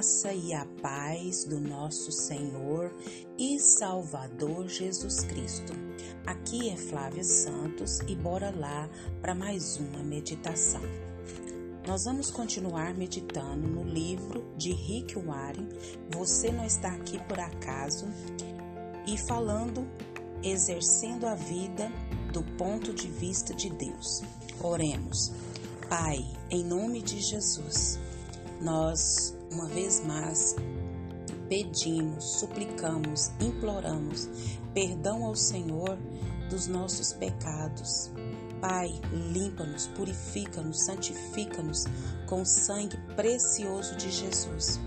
graça e a paz do nosso Senhor e Salvador Jesus Cristo. Aqui é Flávia Santos e bora lá para mais uma meditação. Nós vamos continuar meditando no livro de Rick Warren, Você Não Está Aqui Por Acaso, e falando, exercendo a vida do ponto de vista de Deus. Oremos. Pai, em nome de Jesus, nós, uma vez mais, pedimos, suplicamos, imploramos perdão ao Senhor dos nossos pecados. Pai, limpa-nos, purifica-nos, santifica-nos com o sangue precioso de Jesus.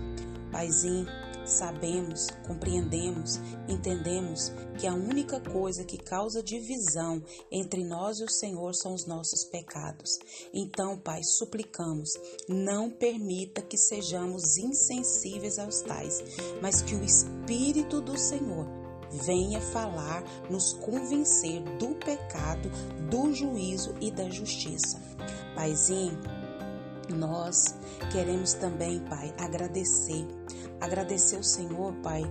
Paizinho, Sabemos, compreendemos, entendemos que a única coisa que causa divisão entre nós e o Senhor são os nossos pecados. Então, Pai, suplicamos, não permita que sejamos insensíveis aos tais, mas que o Espírito do Senhor venha falar, nos convencer do pecado, do juízo e da justiça. Paizinho, nós queremos também, Pai, agradecer Agradecer ao Senhor, Pai,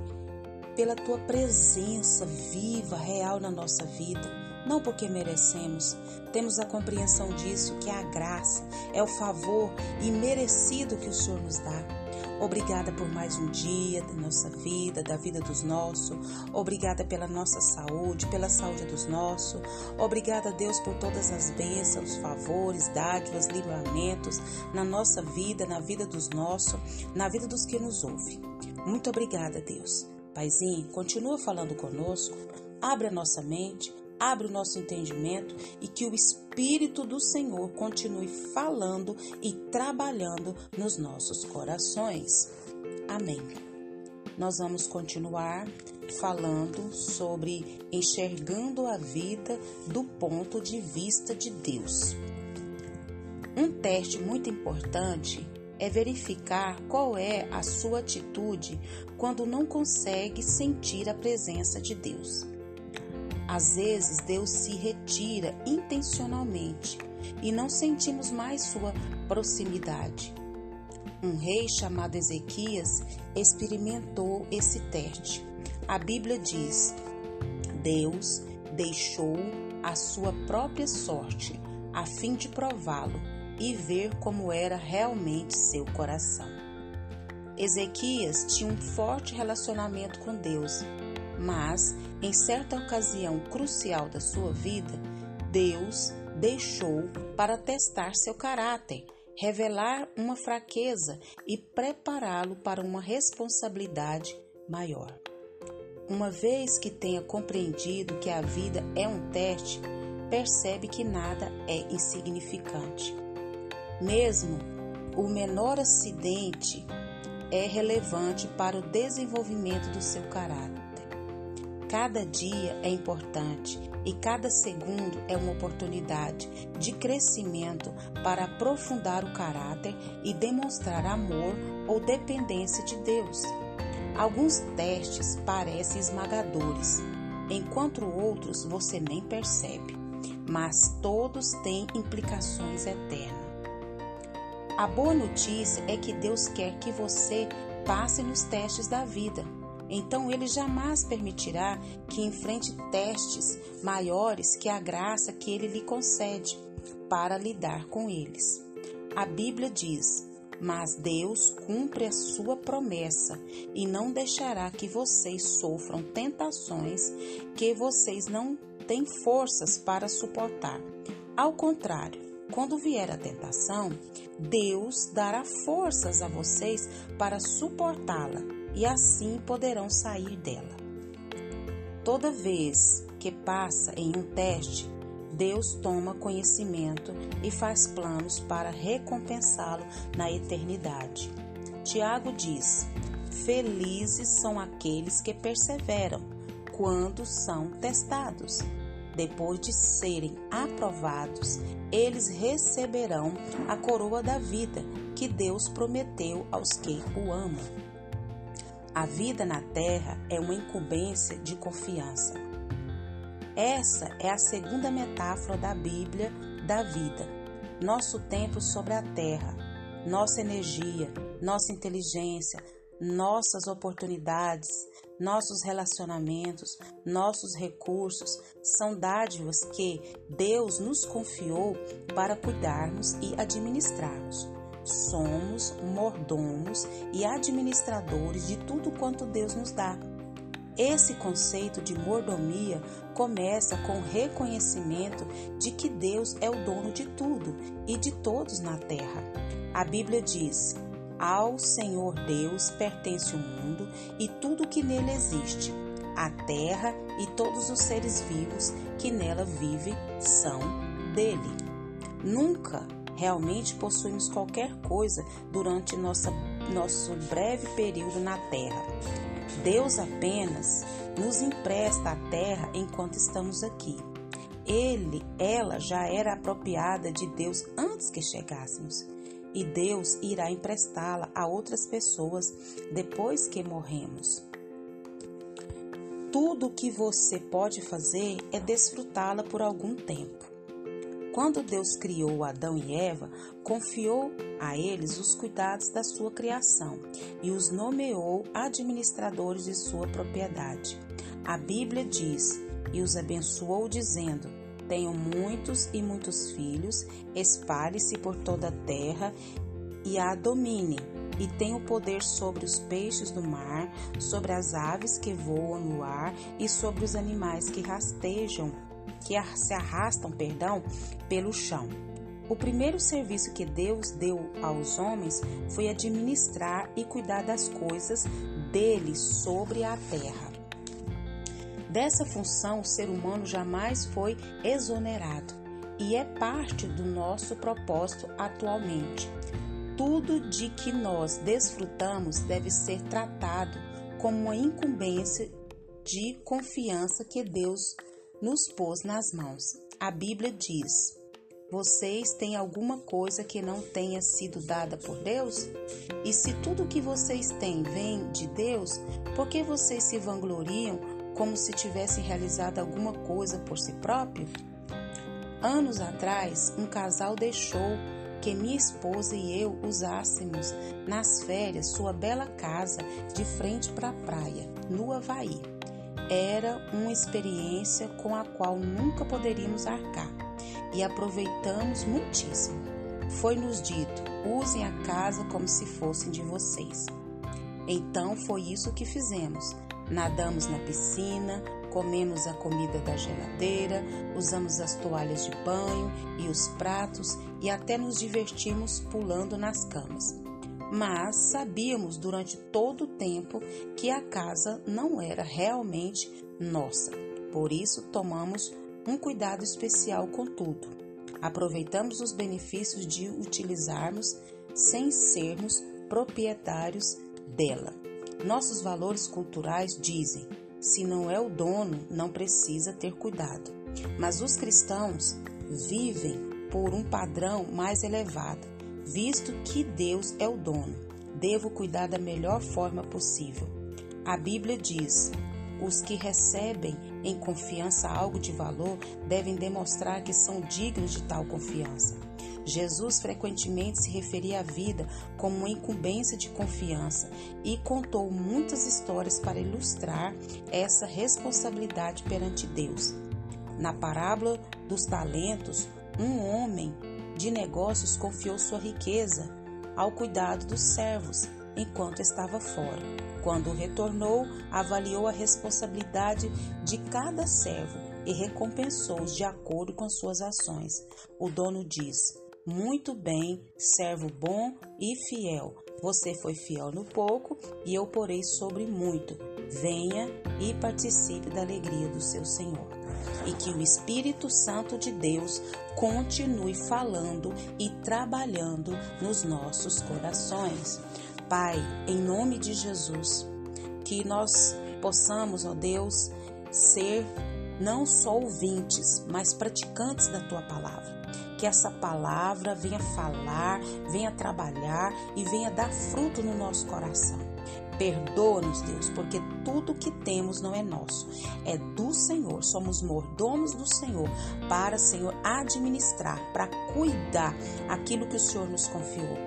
pela tua presença viva, real na nossa vida. Não porque merecemos, temos a compreensão disso, que é a graça, é o favor imerecido que o Senhor nos dá. Obrigada por mais um dia da nossa vida, da vida dos nossos. Obrigada pela nossa saúde, pela saúde dos nossos. Obrigada, Deus, por todas as bênçãos, favores, dádivas, livramentos na nossa vida, na vida dos nossos, na vida dos que nos ouvem. Muito obrigada, Deus. Paizinho, continua falando conosco, abre a nossa mente, abre o nosso entendimento e que o Espírito do Senhor continue falando e trabalhando nos nossos corações. Amém. Nós vamos continuar falando sobre enxergando a vida do ponto de vista de Deus. Um teste muito importante é verificar qual é a sua atitude quando não consegue sentir a presença de Deus. Às vezes, Deus se retira intencionalmente e não sentimos mais sua proximidade. Um rei chamado Ezequias experimentou esse teste. A Bíblia diz: Deus deixou a sua própria sorte a fim de prová-lo e ver como era realmente seu coração. Ezequias tinha um forte relacionamento com Deus mas em certa ocasião crucial da sua vida, Deus deixou para testar seu caráter, revelar uma fraqueza e prepará-lo para uma responsabilidade maior. Uma vez que tenha compreendido que a vida é um teste, percebe que nada é insignificante. Mesmo o menor acidente é relevante para o desenvolvimento do seu caráter. Cada dia é importante e cada segundo é uma oportunidade de crescimento para aprofundar o caráter e demonstrar amor ou dependência de Deus. Alguns testes parecem esmagadores, enquanto outros você nem percebe, mas todos têm implicações eternas. A boa notícia é que Deus quer que você passe nos testes da vida então ele jamais permitirá que enfrente testes maiores que a graça que ele lhe concede para lidar com eles. A Bíblia diz: Mas Deus cumpre a sua promessa e não deixará que vocês sofram tentações que vocês não têm forças para suportar. Ao contrário, quando vier a tentação, Deus dará forças a vocês para suportá-la e assim poderão sair dela. Toda vez que passa em um teste, Deus toma conhecimento e faz planos para recompensá-lo na eternidade. Tiago diz: Felizes são aqueles que perseveram quando são testados. Depois de serem aprovados, eles receberão a coroa da vida que Deus prometeu aos que o amam. A vida na terra é uma incumbência de confiança. Essa é a segunda metáfora da Bíblia da vida. Nosso tempo sobre a terra, nossa energia, nossa inteligência, nossas oportunidades, nossos relacionamentos, nossos recursos são dádivas que Deus nos confiou para cuidarmos e administrarmos. Somos mordomos e administradores de tudo quanto Deus nos dá. Esse conceito de mordomia começa com o reconhecimento de que Deus é o dono de tudo e de todos na terra. A Bíblia diz: Ao Senhor Deus pertence o mundo e tudo que nele existe. A terra e todos os seres vivos que nela vivem são dele. Nunca realmente possuímos qualquer coisa durante nossa, nosso breve período na terra. Deus apenas nos empresta a terra enquanto estamos aqui. Ele, ela já era apropriada de Deus antes que chegássemos, e Deus irá emprestá-la a outras pessoas depois que morremos. Tudo o que você pode fazer é desfrutá-la por algum tempo. Quando Deus criou Adão e Eva, confiou a eles os cuidados da sua criação e os nomeou administradores de sua propriedade. A Bíblia diz: E os abençoou, dizendo: Tenham muitos e muitos filhos, espalhe-se por toda a terra e a domine, e tenha o poder sobre os peixes do mar, sobre as aves que voam no ar e sobre os animais que rastejam que se arrastam, perdão, pelo chão. O primeiro serviço que Deus deu aos homens foi administrar e cuidar das coisas dele sobre a terra. Dessa função, o ser humano jamais foi exonerado e é parte do nosso propósito atualmente. Tudo de que nós desfrutamos deve ser tratado como uma incumbência de confiança que Deus nos pôs nas mãos. A Bíblia diz: Vocês têm alguma coisa que não tenha sido dada por Deus? E se tudo que vocês têm vem de Deus, por que vocês se vangloriam como se tivessem realizado alguma coisa por si próprio? Anos atrás, um casal deixou que minha esposa e eu usássemos nas férias sua bela casa de frente para a praia, no Havaí era uma experiência com a qual nunca poderíamos arcar e aproveitamos muitíssimo. Foi-nos dito: usem a casa como se fossem de vocês. Então foi isso que fizemos. Nadamos na piscina, comemos a comida da geladeira, usamos as toalhas de banho e os pratos e até nos divertimos pulando nas camas mas sabíamos durante todo o tempo que a casa não era realmente nossa. Por isso, tomamos um cuidado especial com tudo. Aproveitamos os benefícios de utilizarmos sem sermos proprietários dela. Nossos valores culturais dizem: se não é o dono, não precisa ter cuidado. Mas os cristãos vivem por um padrão mais elevado visto que Deus é o dono. Devo cuidar da melhor forma possível. A Bíblia diz: os que recebem em confiança algo de valor devem demonstrar que são dignos de tal confiança. Jesus frequentemente se referia à vida como uma incumbência de confiança e contou muitas histórias para ilustrar essa responsabilidade perante Deus. Na parábola dos talentos, um homem de negócios confiou sua riqueza ao cuidado dos servos enquanto estava fora. Quando retornou, avaliou a responsabilidade de cada servo e recompensou-os de acordo com suas ações. O dono diz: Muito bem, servo bom e fiel. Você foi fiel no pouco e eu porei sobre muito. Venha e participe da alegria do seu Senhor e que o Espírito Santo de Deus continue falando e trabalhando nos nossos corações. Pai, em nome de Jesus, que nós possamos, ó Deus, ser não só ouvintes, mas praticantes da tua palavra. Que essa palavra venha falar, venha trabalhar e venha dar fruto no nosso coração Perdoa-nos, Deus, porque tudo que temos não é nosso, é do Senhor. Somos mordomos do Senhor para, Senhor, administrar, para cuidar aquilo que o Senhor nos confiou.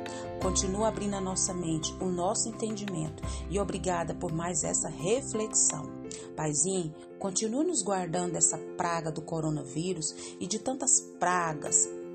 Continua abrindo a nossa mente, o nosso entendimento e obrigada por mais essa reflexão. Paizinho, continue nos guardando dessa praga do coronavírus e de tantas pragas,